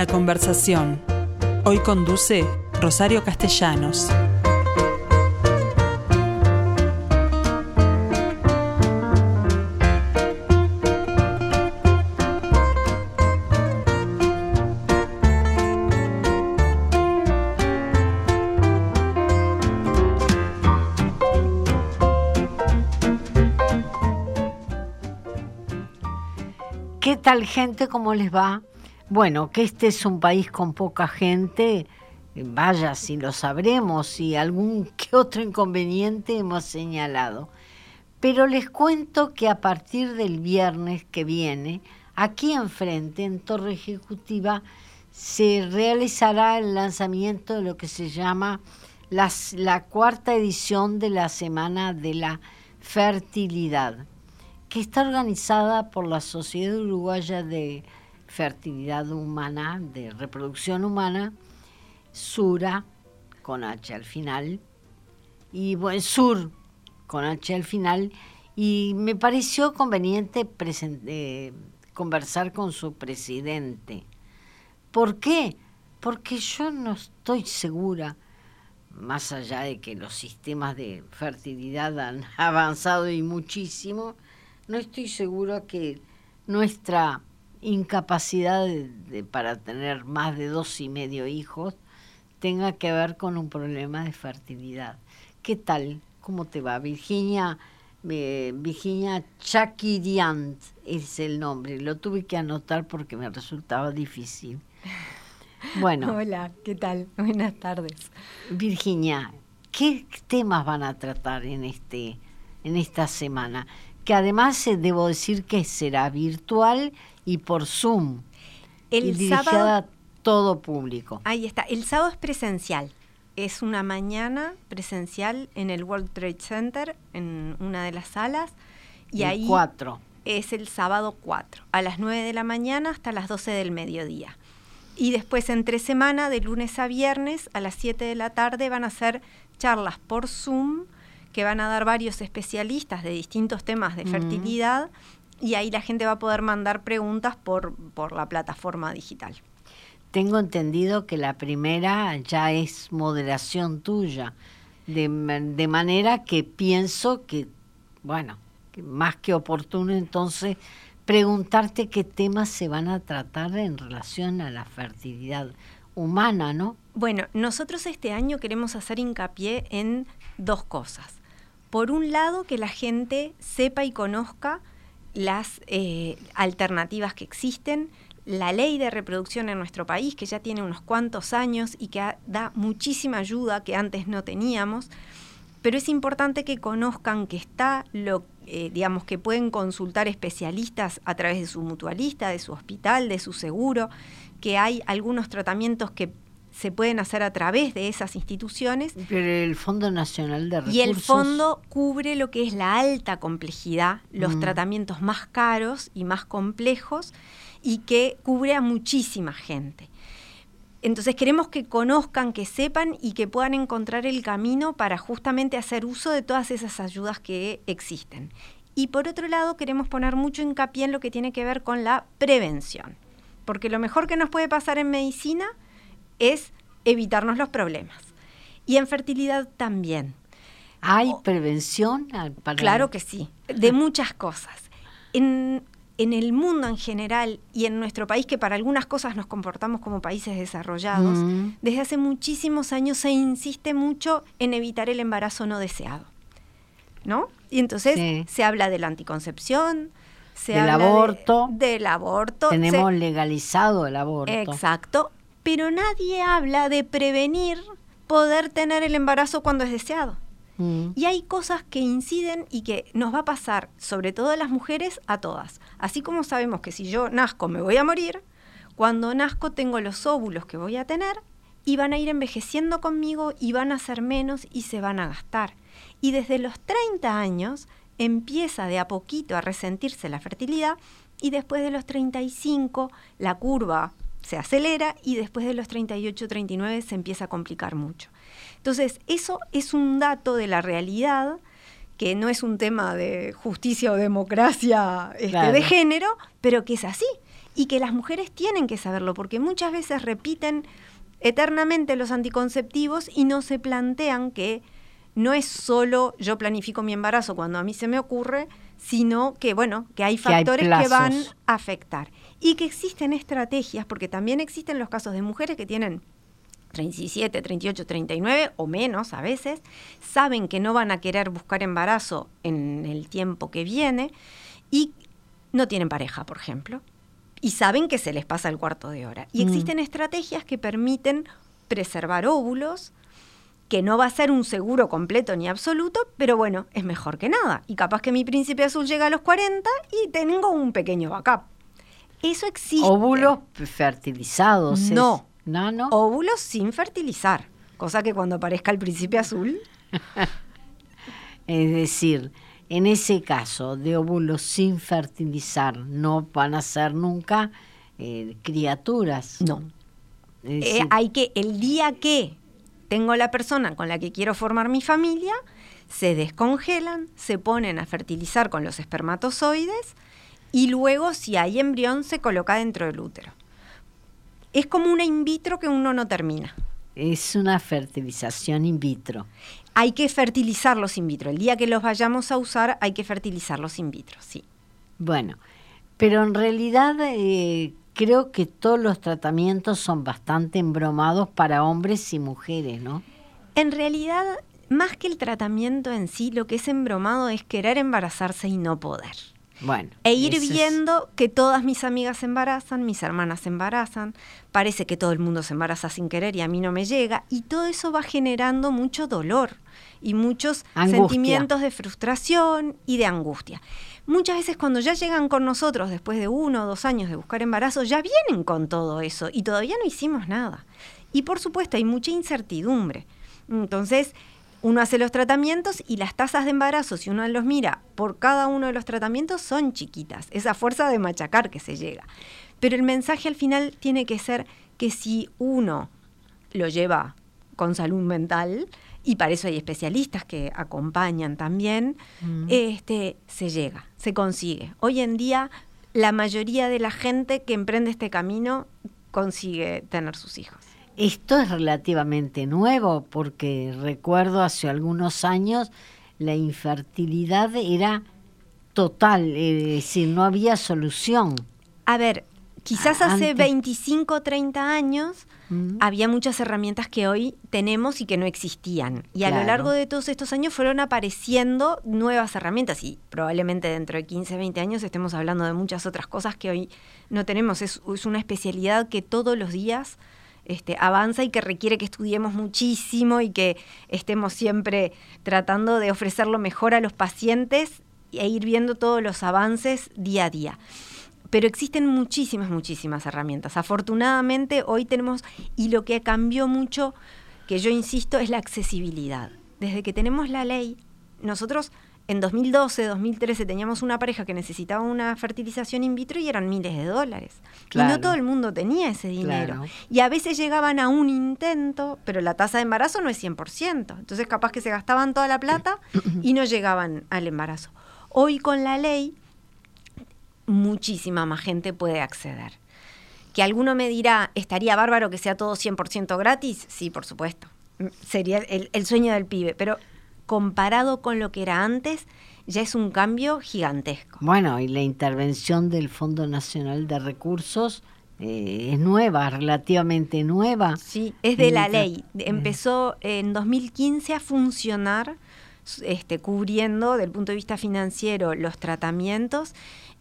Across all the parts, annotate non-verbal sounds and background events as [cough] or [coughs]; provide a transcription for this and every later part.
La conversación. Hoy conduce Rosario Castellanos. ¿Qué tal gente? ¿Cómo les va? Bueno, que este es un país con poca gente, vaya si lo sabremos y algún [laughs] que otro inconveniente hemos señalado. Pero les cuento que a partir del viernes que viene, aquí enfrente, en Torre Ejecutiva, se realizará el lanzamiento de lo que se llama la cuarta edición de la Semana de la Fertilidad que está organizada por la Sociedad Uruguaya de Fertilidad Humana, de Reproducción Humana, SURA, con H al final, y bueno, SUR, con H al final, y me pareció conveniente eh, conversar con su presidente. ¿Por qué? Porque yo no estoy segura, más allá de que los sistemas de fertilidad han [laughs] avanzado y muchísimo, no estoy segura que nuestra incapacidad de- de- para tener más de dos y medio hijos tenga que ver con un problema de fertilidad. ¿Qué tal? ¿Cómo te va? Virginia, eh, Virginia Chakiriant es el nombre. Lo tuve que anotar porque me resultaba difícil. [laughs] Bueno, Hola, ¿qué tal? Buenas tardes. Virginia, ¿qué temas van a tratar en este en esta semana? Que además eh, debo decir que será virtual y por Zoom y El dirigida sábado, a todo público. ahí está, el sábado es presencial. Es una mañana presencial en el World Trade Center, en una de las salas. Y El ahí cuatro. es el sábado 4, a las 9 de la mañana hasta las 12 del mediodía. Y después entre semana, de lunes a viernes, a las 7 de la tarde, van a ser charlas por Zoom que van a dar varios especialistas de distintos temas de Mm. Y ahí la gente va a poder mandar preguntas por, por la plataforma digital. Tengo entendido que la primera ya es moderación tuya, de, de manera que pienso que, bueno, que más que oportuno entonces preguntarte qué temas se van a tratar en relación a la fertilidad humana, ¿no? Bueno, nosotros este año queremos hacer hincapié en dos cosas. Por un lado, que la gente sepa y conozca las eh, alternativas que existen, la ley de reproducción en nuestro país, que ya tiene unos cuantos años y que da muchísima ayuda que antes no teníamos, pero es importante que conozcan que está lo, eh, digamos, que pueden consultar especialistas a través de su mutualista, de su hospital, de su seguro, que hay algunos tratamientos que se pueden hacer a través de esas instituciones Pero el Fondo Nacional de Recursos... y el fondo cubre lo que es la alta complejidad, los Mm. tratamientos más caros y más complejos y que cubre a muchísima gente. Entonces queremos que conozcan, que sepan y que puedan encontrar el camino para justamente hacer uso de todas esas ayudas que existen. Y por otro lado queremos poner mucho hincapié en lo que tiene que ver con la prevención, porque lo mejor que nos puede pasar en medicina es evitarnos los problemas. Y en fertilidad también. ¿Hay prevención? para- Claro que sí, de muchas cosas. En, en el mundo en general y en nuestro país, que para algunas cosas nos comportamos como países desarrollados, Mm. desde hace muchísimos años se insiste mucho en evitar el embarazo no deseado. ¿No? Y entonces Sí. se habla de la anticoncepción, se Del habla de- aborto. del aborto. se- Tenemos legalizado el aborto. Exacto, pero nadie habla de prevenir poder tener el embarazo cuando es deseado. Mm. Y hay cosas que inciden y que nos va a pasar, sobre todo a las mujeres, a todas. Así como sabemos que si yo nazco me voy a morir, cuando nazco tengo los óvulos que voy a tener y van a ir envejeciendo conmigo y van a ser menos y se van a gastar. Y desde los 30 años empieza de a poquito a resentirse la fertilidad y después de los 35 la curva se acelera y después de los 38, 39 se empieza a complicar mucho. Entonces, eso es un dato de la realidad que no es un tema de justicia o democracia este, Claro. de género, pero que es así. y que las mujeres tienen que saberlo, porque muchas veces repiten eternamente los anticonceptivos y no se plantean que no es solo yo planifico mi embarazo cuando a mí se me ocurre, sino que, bueno, que hay factores que, van a afectar. Y que existen estrategias, porque también existen los casos de mujeres que tienen 37, 38, 39 o menos a veces, saben que no van a querer buscar embarazo en el tiempo que viene y no tienen pareja, por ejemplo, y saben que se les pasa el cuarto de hora. Y mm. existen estrategias que permiten preservar óvulos, que no va a ser un seguro completo ni absoluto, pero bueno, es mejor que nada. Y capaz que mi príncipe azul llega a los 40 y tengo un pequeño backup. Eso existe. Óvulos fertilizados. No. No, no. Óvulos sin fertilizar. Cosa que cuando aparezca el príncipe azul. [laughs] es decir, en ese caso de óvulos sin fertilizar, no van a ser nunca eh, criaturas. No. Eh, hay que, el día que tengo la persona con la que quiero formar mi familia, se descongelan, se ponen a fertilizar con los espermatozoides y luego si hay embrión se coloca dentro del útero. Es como una in vitro que uno no termina. Es una fertilización in vitro. Hay que fertilizarlos in vitro. El día que los vayamos a usar hay que fertilizarlos in vitro, sí. Bueno, pero en realidad eh, creo que todos los tratamientos son bastante embromados para hombres y mujeres, ¿no? En realidad, más que el tratamiento en sí, lo que es embromado es querer embarazarse y no poder. Bueno. E ir viendo que todas mis amigas se embarazan, mis hermanas se embarazan, parece que todo el mundo se embaraza sin querer y a mí no me llega, y todo eso va generando mucho dolor y muchos sentimientos de frustración y de angustia muchas veces cuando ya llegan con nosotros después de uno o dos años de buscar embarazo, ya vienen con todo eso y todavía no hicimos nada. Y por supuesto hay mucha incertidumbre. Entonces, uno hace los tratamientos y las tasas de embarazo, si uno los mira por cada uno de los tratamientos, son chiquitas. Esa fuerza de machacar que se llega. Pero el mensaje al final tiene que ser que si uno lo lleva con salud mental, y para eso hay especialistas que acompañan también, mm. este, se llega, se consigue. Hoy en día la mayoría de la gente que emprende este camino consigue tener sus hijos. Esto es relativamente nuevo porque recuerdo hace algunos años la infertilidad era total, es decir, no había solución. A ver, quizás hace 25 o 30 años había muchas herramientas que hoy tenemos y que no existían. Y a lo largo de todos estos años fueron apareciendo nuevas herramientas y probablemente dentro de 15, 20 años estemos hablando de muchas otras cosas que hoy no tenemos. Es, una especialidad que todos los días este, avanza y que requiere que estudiemos muchísimo y que estemos siempre tratando de ofrecer lo mejor a los pacientes e ir viendo todos los avances día a día pero existen muchísimas, muchísimas herramientas. Afortunadamente hoy tenemos, y lo que cambió mucho, que yo insisto, es la accesibilidad. Desde que tenemos la ley, nosotros en 2012, 2013 teníamos una pareja que necesitaba una fertilización in vitro y eran miles de dólares. Y no todo el mundo tenía ese dinero. Y a veces llegaban a un intento, pero la tasa de embarazo no es 100%. Entonces capaz que se gastaban toda la plata [coughs] y no llegaban al embarazo. Hoy con la ley muchísima más gente puede acceder. Que alguno me dirá, ¿estaría bárbaro que sea todo 100% gratis? Sí, por supuesto. Sería el, sueño del pibe, pero comparado con lo que era antes, ya es un cambio gigantesco. Bueno, y la intervención del Fondo Nacional de Recursos eh, es nueva, relativamente nueva. Sí, es de la ley. Empezó en 2015 a funcionar, este, cubriendo, del punto de vista financiero, los tratamientos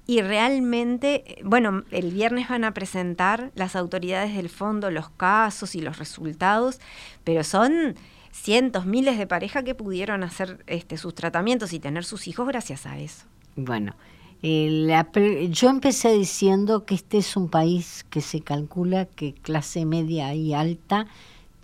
y realmente, bueno, el viernes van a presentar las autoridades del fondo los casos y los resultados, pero son cientos, miles de parejas que pudieron hacer este, sus tratamientos y tener sus hijos gracias a eso. Bueno, yo empecé diciendo que este es un país que se calcula que clase media y alta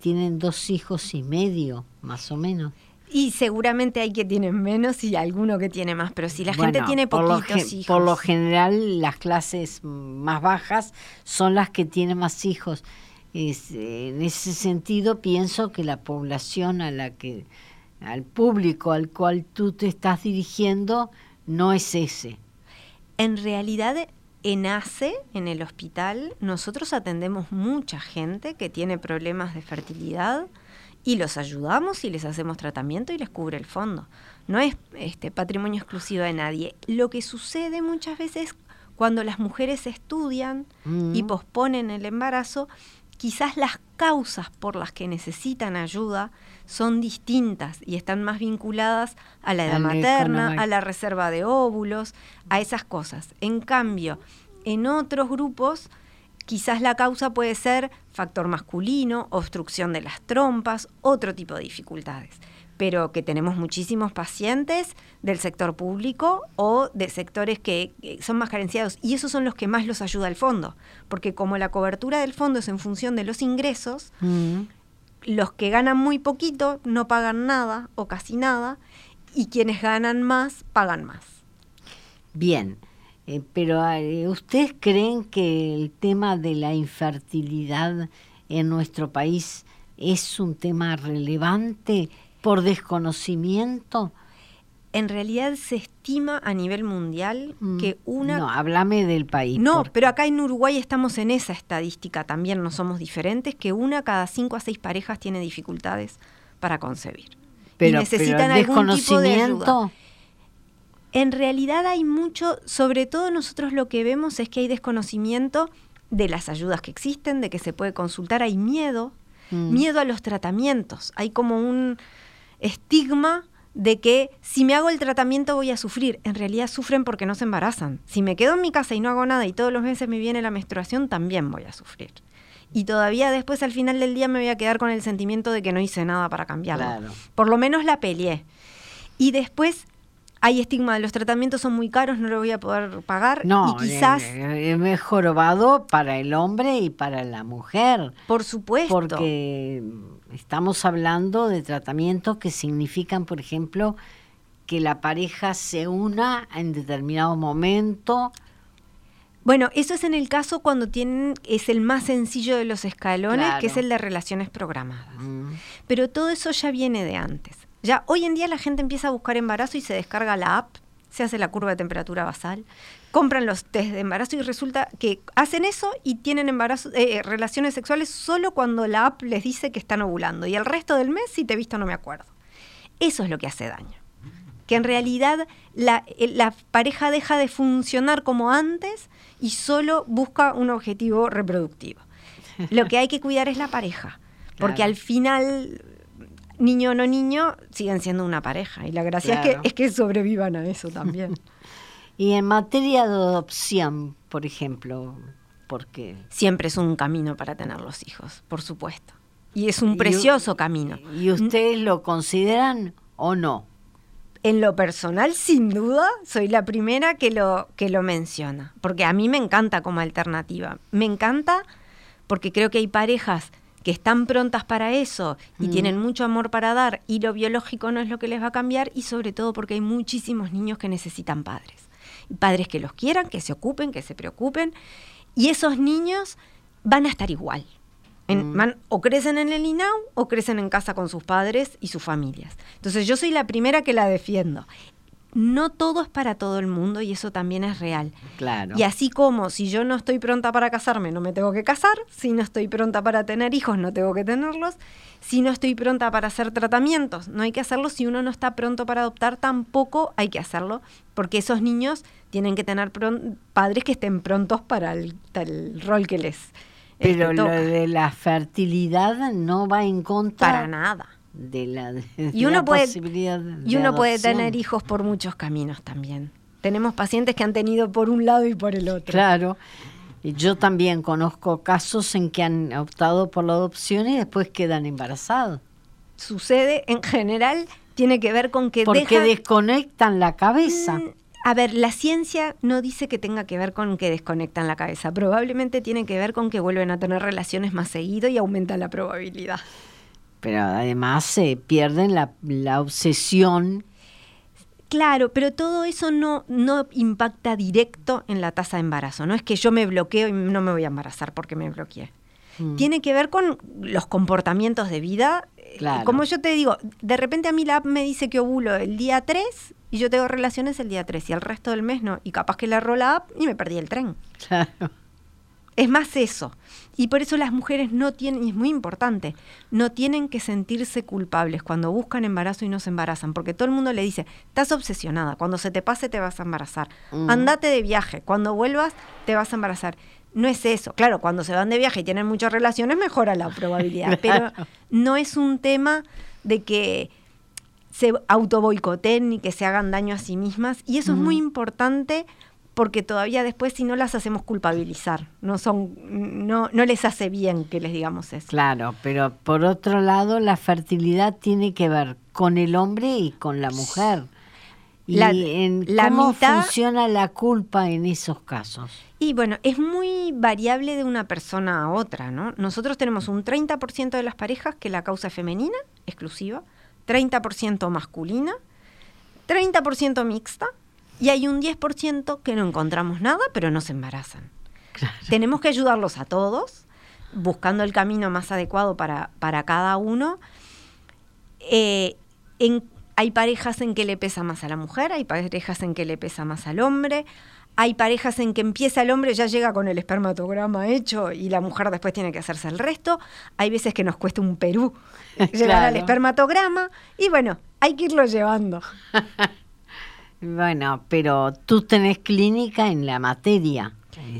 tienen dos hijos y medio, más o menos. Y seguramente hay que tienen menos y alguno que tiene más, pero si la gente tiene poquitos hijos. Por lo general, las clases más bajas son las que tienen más hijos. En ese sentido, pienso que la población a la que, al público al cual tú te estás dirigiendo, no es ese. En realidad, en ACE, en el hospital, nosotros atendemos mucha gente que tiene problemas de fertilidad y los ayudamos y les hacemos tratamiento y les cubre el fondo. No es este patrimonio exclusivo de nadie. Lo que sucede muchas veces cuando las mujeres estudian y posponen el embarazo, quizás las causas por las que necesitan ayuda son distintas y están más vinculadas a la edad materna, a la reserva de óvulos, a esas cosas. En cambio, en otros grupos, quizás la causa puede ser factor masculino, obstrucción de las trompas, otro tipo de dificultades. Pero que tenemos muchísimos pacientes del sector público o de sectores que son más carenciados y esos son los que más los ayuda el fondo, porque como la cobertura del fondo es en función de los ingresos, Mm. los que ganan muy poquito no pagan nada o casi nada y quienes ganan más pagan más. Bien, eh, pero eh, ¿ustedes creen que el tema de la infertilidad en nuestro país es un tema relevante por desconocimiento? En realidad se estima a nivel mundial que una... Mm, No, háblame del país. No, porque- pero acá en Uruguay estamos en esa estadística también, no somos diferentes, que una cada cinco a seis parejas tiene dificultades para concebir. pero, y necesitan pero algún tipo de ayuda. En realidad hay mucho, sobre todo nosotros lo que vemos es que hay desconocimiento de las ayudas que existen, de que se puede consultar, hay miedo, Mm. miedo a los tratamientos, hay como un estigma de que si me hago el tratamiento voy a sufrir. En realidad sufren porque no se embarazan. Si me quedo en mi casa y no hago nada y todos los meses me viene la menstruación, también voy a sufrir. Y todavía después al final del día me voy a quedar con el sentimiento de que no hice nada para cambiarlo. Claro. Por lo menos la peleé. Y después hay estigma de los tratamientos son muy caros, no lo voy a poder pagar. No, y quizás, es mejorado para el hombre y para la mujer. por supuesto, Porque estamos hablando de tratamientos que significan, por ejemplo, que la pareja se una en determinado momento. Bueno, eso es en el caso cuando tienen, es el más sencillo de los escalones, Claro. que es el de relaciones programadas. Mm. Pero todo eso ya viene de antes. Ya hoy en día la gente empieza a buscar embarazo y se descarga la app, se hace la curva de temperatura basal, compran los test de embarazo y resulta que hacen eso y tienen embarazo, eh, relaciones sexuales solo cuando la app les dice que están ovulando y el resto del mes si te he visto no me acuerdo. Eso es lo que hace daño. Que en realidad la, eh, la pareja deja de funcionar como antes y solo busca un objetivo reproductivo. Lo que hay que cuidar es la pareja, porque Claro. al final, niño o no niño, siguen siendo una pareja. Y la gracia es, que, es que sobrevivan a eso también. [laughs] Y en materia de adopción, por ejemplo, porque Siempre es un camino para tener los hijos, por supuesto. Y es un precioso camino. ¿Y ustedes lo consideran o no? En lo personal, sin duda, soy la primera que lo, que lo menciona, porque a mí me encanta como alternativa. Me encanta porque creo que hay parejas que están prontas para eso y Mm. tienen mucho amor para dar y lo biológico no es lo que les va a cambiar y sobre todo porque hay muchísimos niños que necesitan padres. Y Padres que los quieran, que se ocupen, que se preocupen y esos niños van a estar igual. En- Mm. van- o crecen en el INAU o crecen en casa con sus padres y sus familias. Entonces yo soy la primera que la defiendo. No todo es para todo el mundo y eso también es real. Claro. Y así como si yo no estoy pronta para casarme, no me tengo que casar, si no estoy pronta para tener hijos, no tengo que tenerlos, si no estoy pronta para hacer tratamientos, no hay que hacerlo, si uno no está pronto para adoptar, tampoco hay que hacerlo, porque esos niños tienen que tener padres que estén prontos para el, el rol que les este, Pero lo de la fertilidad no va en contra Para nada. De la, de Y la uno puede, posibilidad y uno puede tener hijos por muchos caminos también. Tenemos pacientes que han tenido por un lado y por el otro. Claro. Y Yo también conozco casos en que han optado por la adopción y después quedan embarazados. Sucede en general, tiene que ver con que Porque dejan- desconectan la cabeza. Mm, A ver, la ciencia no dice que tenga que ver con que desconectan la cabeza. Probablemente tiene que ver con que vuelven a tener relaciones más seguido y aumenta la probabilidad. Pero además se pierden la, la obsesión. Claro, pero todo eso no, no impacta directo en la tasa de embarazo. No es que yo me bloqueo y no me voy a embarazar porque me bloqueé. Mm. Tiene que ver con los comportamientos de vida eh, Claro. como yo te digo, de repente a mí la app me dice que ovulo el día 3 y yo tengo relaciones el día 3 y el resto del mes no. Y capaz que le erró la app y me perdí el tren. [laughs] Claro. Es más eso. Y por eso las mujeres no tienen, y es muy importante, no tienen que sentirse culpables cuando buscan embarazo y no se embarazan, porque todo el mundo le dice, estás obsesionada, cuando se te pase te vas a embarazar, Mm. andate de viaje, cuando vuelvas te vas a embarazar. No es eso. Claro, cuando se van de viaje y tienen muchas relaciones, mejora la probabilidad, [laughs] pero no es un tema de que se autoboicoten ni que se hagan daño a sí mismas. Y eso es muy importante porque todavía después si no las hacemos culpabilizar, no son, no, no les hace bien que les digamos eso. Claro, pero por otro lado, la fertilidad tiene que ver con el hombre y con la mujer. Y La- en la cómo mitad- funciona la culpa en esos casos. Y bueno, es muy variable de una persona a otra, ¿no? Nosotros tenemos un 30% de las parejas que la causa es femenina, exclusiva, 30% masculina, 30% mixta, y hay un 10% que no encontramos nada, pero no se embarazan. Tenemos que ayudarlos a todos, buscando el camino más adecuado para, para cada uno. Eh, en- hay parejas en que le pesa más a la mujer, hay parejas en que le pesa más al hombre, hay parejas en que empieza el hombre, ya llega con el espermatograma hecho y la mujer después tiene que hacerse el resto. Hay veces que nos cuesta un Perú [laughs] llegar al espermatograma y bueno, hay que irlo llevando. [laughs] Bueno, pero tú tenés clínica en la materia.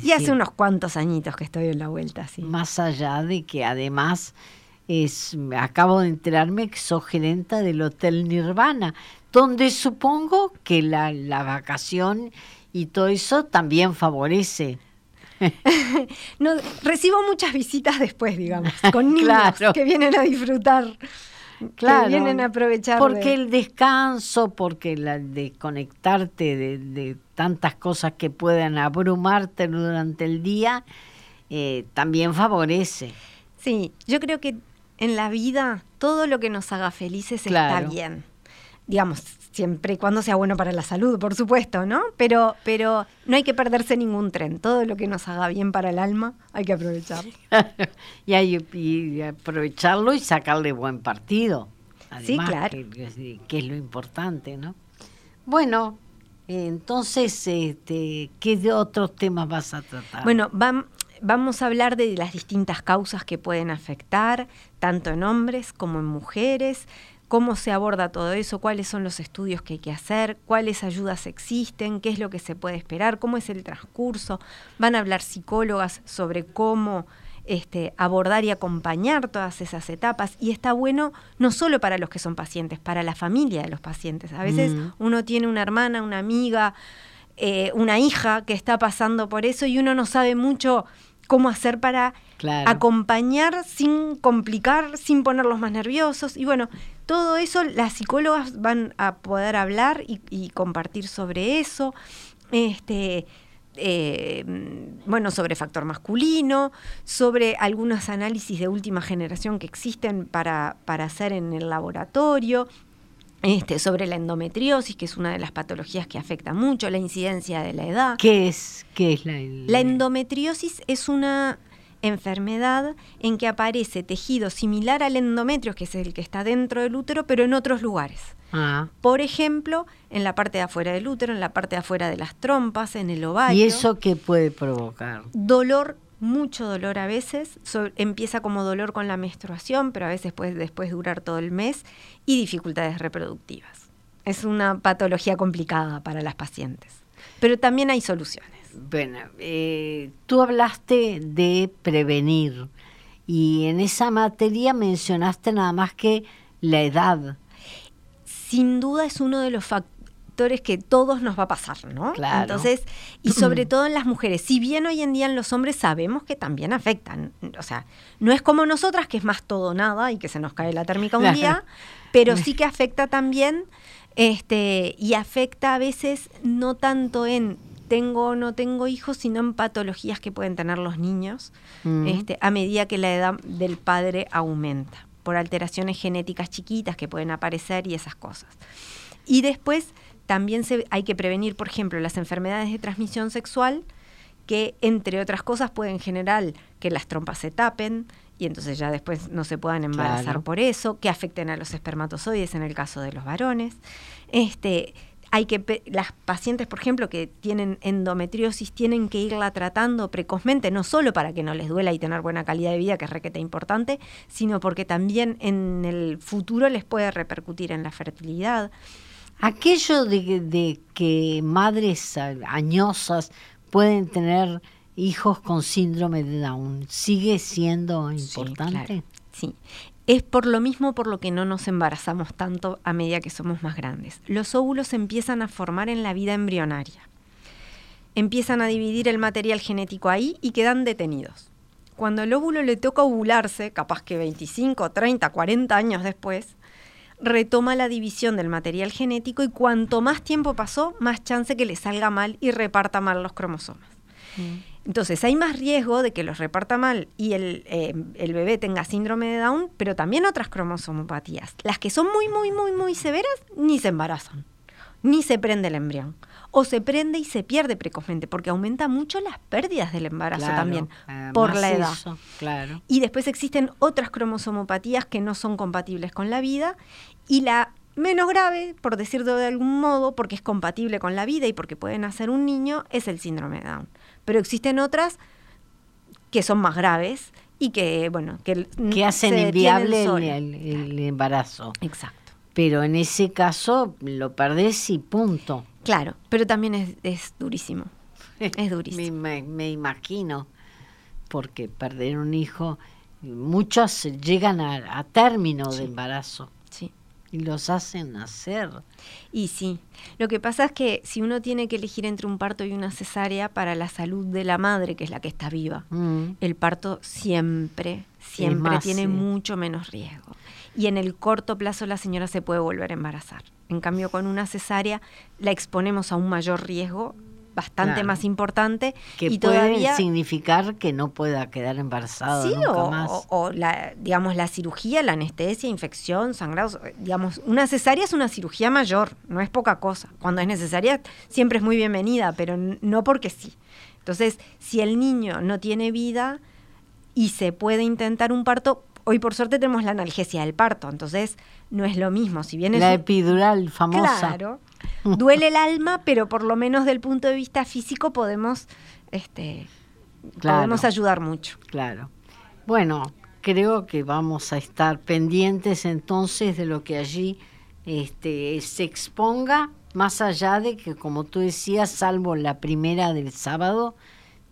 Y hace unos cuantos añitos que estoy en la vuelta, sí. Más allá de que además es, acabo de enterarme que sos gerenta del Hotel Nirvana, donde supongo que la, la vacación y todo eso también favorece. [laughs] No, recibo muchas visitas después, digamos, con [laughs] niños Claro. que vienen a disfrutar, Claro, que vienen a aprovechar. Porque de- el descanso, porque la desconectarte de, de tantas cosas que puedan abrumarte durante el día, eh, también favorece. Sí, yo creo que en la vida todo lo que nos haga felices Claro. está bien. Digamos, siempre y cuando sea bueno para la salud, por supuesto, ¿no? Pero, pero no hay que perderse ningún tren. Todo lo que nos haga bien para el alma hay que aprovecharlo. [laughs] y, hay, y aprovecharlo y sacarle buen partido. Sí, claro. Que, que es lo importante, ¿no? Bueno, entonces, este, ¿qué de otros temas vas a tratar? Bueno, vam- vamos a hablar de las distintas causas que pueden afectar, tanto en hombres como en mujeres, cómo se aborda todo eso, cuáles son los estudios que hay que hacer, cuáles ayudas existen, qué es lo que se puede esperar, cómo es el transcurso. Van a hablar psicólogas sobre cómo este, abordar y acompañar todas esas etapas. Y está bueno no solo para los que son pacientes, para la familia de los pacientes. A veces Mm. uno tiene una hermana, una amiga, eh, una hija que está pasando por eso y uno no sabe mucho cómo hacer para Claro. acompañar sin complicar, sin ponerlos más nerviosos. Y bueno, todo eso las psicólogas van a poder hablar y, y compartir sobre eso. Este, eh, bueno, sobre factor masculino, sobre algunos análisis de última generación que existen para, para hacer en el laboratorio, este, sobre la endometriosis, que es una de las patologías que afecta mucho, la incidencia de la edad. ¿Qué es, qué es la, La endometriosis es una enfermedad en que aparece tejido similar al endometrio, que es el que está dentro del útero, pero en otros lugares. Ah, Por ejemplo, en la parte de afuera del útero, en la parte de afuera de las trompas, en el ovario. ¿Y eso qué puede provocar? Dolor, mucho dolor a veces. So- empieza como dolor con la menstruación, pero a veces puede después durar todo el mes. Y dificultades reproductivas. Es una patología complicada para las pacientes. Pero también hay soluciones. Bueno, eh, tú hablaste de prevenir y en esa materia mencionaste nada más que la edad. sin duda es uno de los factores que todos nos va a pasar, ¿no? Claro. Entonces, y sobre [clears throat] todo en las mujeres, si bien hoy en día en los hombres sabemos que también afectan, o sea, no es como nosotras que es más todo nada y que se nos cae la térmica un día, pero sí que afecta también este y afecta a veces no tanto en tengo o no tengo hijos, sino en patologías que pueden tener los niños Mm. este, a medida que la edad del padre aumenta, por alteraciones genéticas chiquitas que pueden aparecer y esas cosas. Y después también se, hay que prevenir, por ejemplo, las enfermedades de transmisión sexual, que entre otras cosas pueden generar que las trompas se tapen, y entonces ya después no se puedan embarazar Claro. por eso, que afecten a los espermatozoides en el caso de los varones. Este, hay que las pacientes, por ejemplo, que tienen endometriosis tienen que irla tratando precozmente, no solo para que no les duela y tener buena calidad de vida, que es requete importante, sino porque también en el futuro les puede repercutir en la fertilidad. Aquello de, de que madres añosas pueden tener hijos con síndrome de Down, ¿sigue siendo importante? claro, sí. Es por lo mismo por lo que no nos embarazamos tanto a medida que somos más grandes. Los óvulos empiezan a formar en la vida embrionaria. Empiezan a dividir el material genético ahí y quedan detenidos. Cuando el óvulo le toca ovularse, capaz que 25, 30, 40 años después, retoma la división del material genético y cuanto más tiempo pasó, más chance que le salga mal y reparta mal los cromosomas. Entonces hay más riesgo de que los reparta mal y el, eh, el bebé tenga síndrome de Down, pero también otras cromosomopatías. Las que son muy, muy, muy, muy severas, ni se embarazan, ni se prende el embrión. O se prende y se pierde precozmente, porque aumenta mucho las pérdidas del embarazo Claro, también, además por la edad. eso, claro. Y después existen otras cromosomopatías que no son compatibles con la vida y la menos grave, por decirlo de algún modo, porque es compatible con la vida y porque puede nacer un niño, es el síndrome de Down. Pero existen otras que son más graves y que, bueno, que, Que hacen inviable el, solas. el- el embarazo. Exacto. Pero en ese caso lo perdés y punto. Claro, pero también es, es durísimo. [laughs] Es durísimo. Me, me- me imagino, porque perder un hijo, muchos llegan a, a término de embarazo Sí. Y los hacen nacer. Y sí, lo que pasa es que si uno tiene que elegir entre un parto y una cesárea para la salud de la madre, que es la que está viva, Mm. el parto siempre, siempre más, tiene sí. mucho menos riesgo. Y en el corto plazo la señora se puede volver a embarazar. En cambio, con una cesárea la exponemos a un mayor riesgo, bastante Claro. más importante. Que y puede todavía significar que no pueda quedar embarazada Sí, nunca o, más. o- o la, digamos, la cirugía, la anestesia, infección, sangrados, eh, digamos, una cesárea es una cirugía mayor, no es poca cosa. Cuando es necesaria siempre es muy bienvenida, pero no porque sí. Entonces, si el niño no tiene vida y se puede intentar un parto, hoy por suerte tenemos la analgesia del parto, entonces no es lo mismo. Si bien es La epidural famosa. Claro. [laughs] Duele el alma, pero por lo menos del punto de vista físico podemos, este, Claro. podemos ayudar mucho. Claro. Bueno, creo que vamos a estar pendientes entonces de lo que allí este, se exponga, más allá de que, como tú decías, salvo la primera del sábado,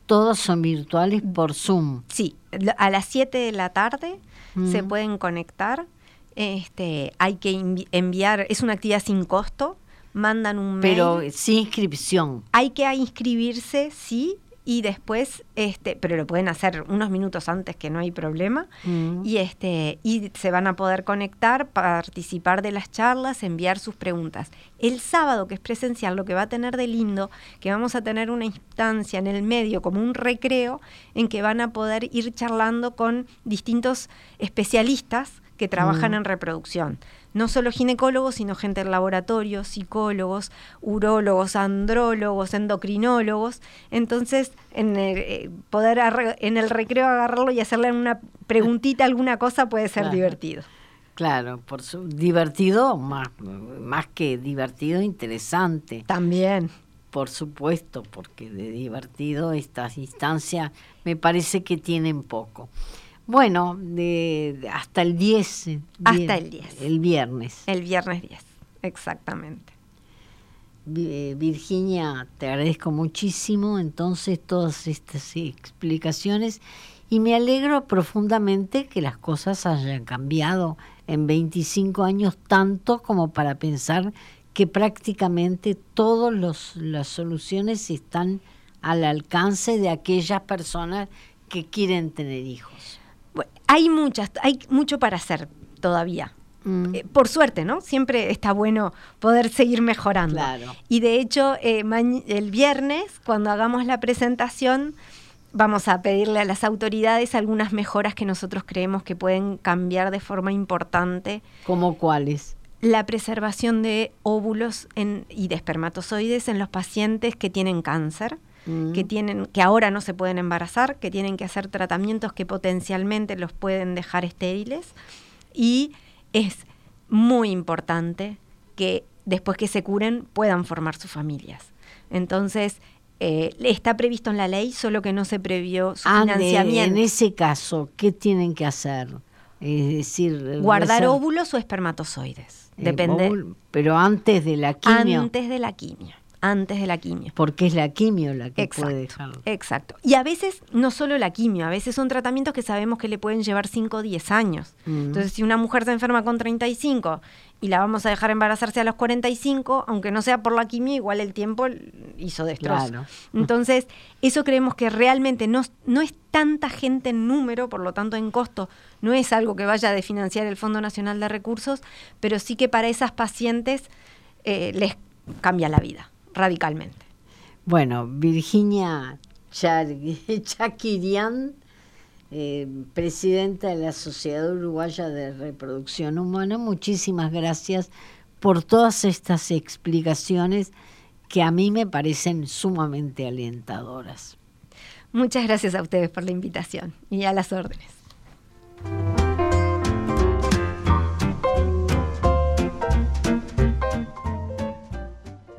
todos son virtuales por Zoom. Sí, a las 7 de la tarde se pueden conectar. Este, hay que envi- enviar, es una actividad sin costo, mandan un mail. Pero sin inscripción. hay que inscribirse, sí, y después, este, pero lo pueden hacer unos minutos antes que no hay problema. Mm. Y este, y se van a poder conectar, participar de las charlas, enviar sus preguntas. El sábado, que es presencial, lo que va a tener de lindo, que vamos a tener una instancia en el medio, como un recreo, en que van a poder ir charlando con distintos especialistas que trabajan Mm. en reproducción. No solo ginecólogos, sino gente del laboratorio, psicólogos, urólogos, andrólogos, endocrinólogos. Entonces, en el, eh, poder en el recreo agarrarlo y hacerle una preguntita, [laughs] alguna cosa, puede ser Claro. divertido. Claro, por su divertido, más, más que divertido, interesante. También. Por supuesto, porque de divertido estas instancias me parece que tienen poco. Bueno, de, hasta el 10. eh, Hasta vier- el 10. El viernes. El viernes 10, exactamente. Eh, Virginia, te agradezco muchísimo entonces todas estas explicaciones y me alegro profundamente que las cosas hayan cambiado en 25 años tanto como para pensar que prácticamente todas las soluciones están al alcance de aquellas personas que quieren tener hijos. Hay muchas, hay mucho para hacer todavía. Mm. Eh, por suerte, ¿no? Siempre está bueno poder seguir mejorando. Claro. Y de hecho, eh, el viernes, cuando hagamos la presentación, vamos a pedirle a las autoridades algunas mejoras que nosotros creemos que pueden cambiar de forma importante ¿Como cuáles? la preservación de óvulos en- y de espermatozoides en los pacientes que tienen cáncer, mm. que tienen, que ahora no se pueden embarazar, que tienen que hacer tratamientos que potencialmente los pueden dejar estériles. Y es muy importante que después que se curen puedan formar sus familias. Entonces, eh, está previsto en la ley, solo que no se previó su financiamiento. En ese caso, ¿qué tienen que hacer? Es decir, guardar óvulos o espermatozoides. Eh, Depende. pero antes de la quimio. Antes de la quimio antes de la quimio. Porque es la quimio la que puede dejarlo. Exacto. Y a veces no solo la quimio, a veces son tratamientos que sabemos que le pueden llevar 5 o 10 años. Mm. Entonces, si una mujer se enferma con 35 y la vamos a dejar embarazarse a los 45, aunque no sea por la quimio, igual el tiempo hizo destrozo. [laughs] Entonces, eso creemos que realmente no, no es tanta gente en número, por lo tanto en costo, no es algo que vaya a financiar el Fondo Nacional de Recursos, pero sí que para esas pacientes eh, les cambia la vida radicalmente. Bueno, Virginia [laughs] Chakirian, eh, presidenta de la Sociedad Uruguaya de Reproducción Humana, muchísimas gracias por todas estas explicaciones que a mí me parecen sumamente alentadoras. Muchas gracias a ustedes por la invitación y a las órdenes.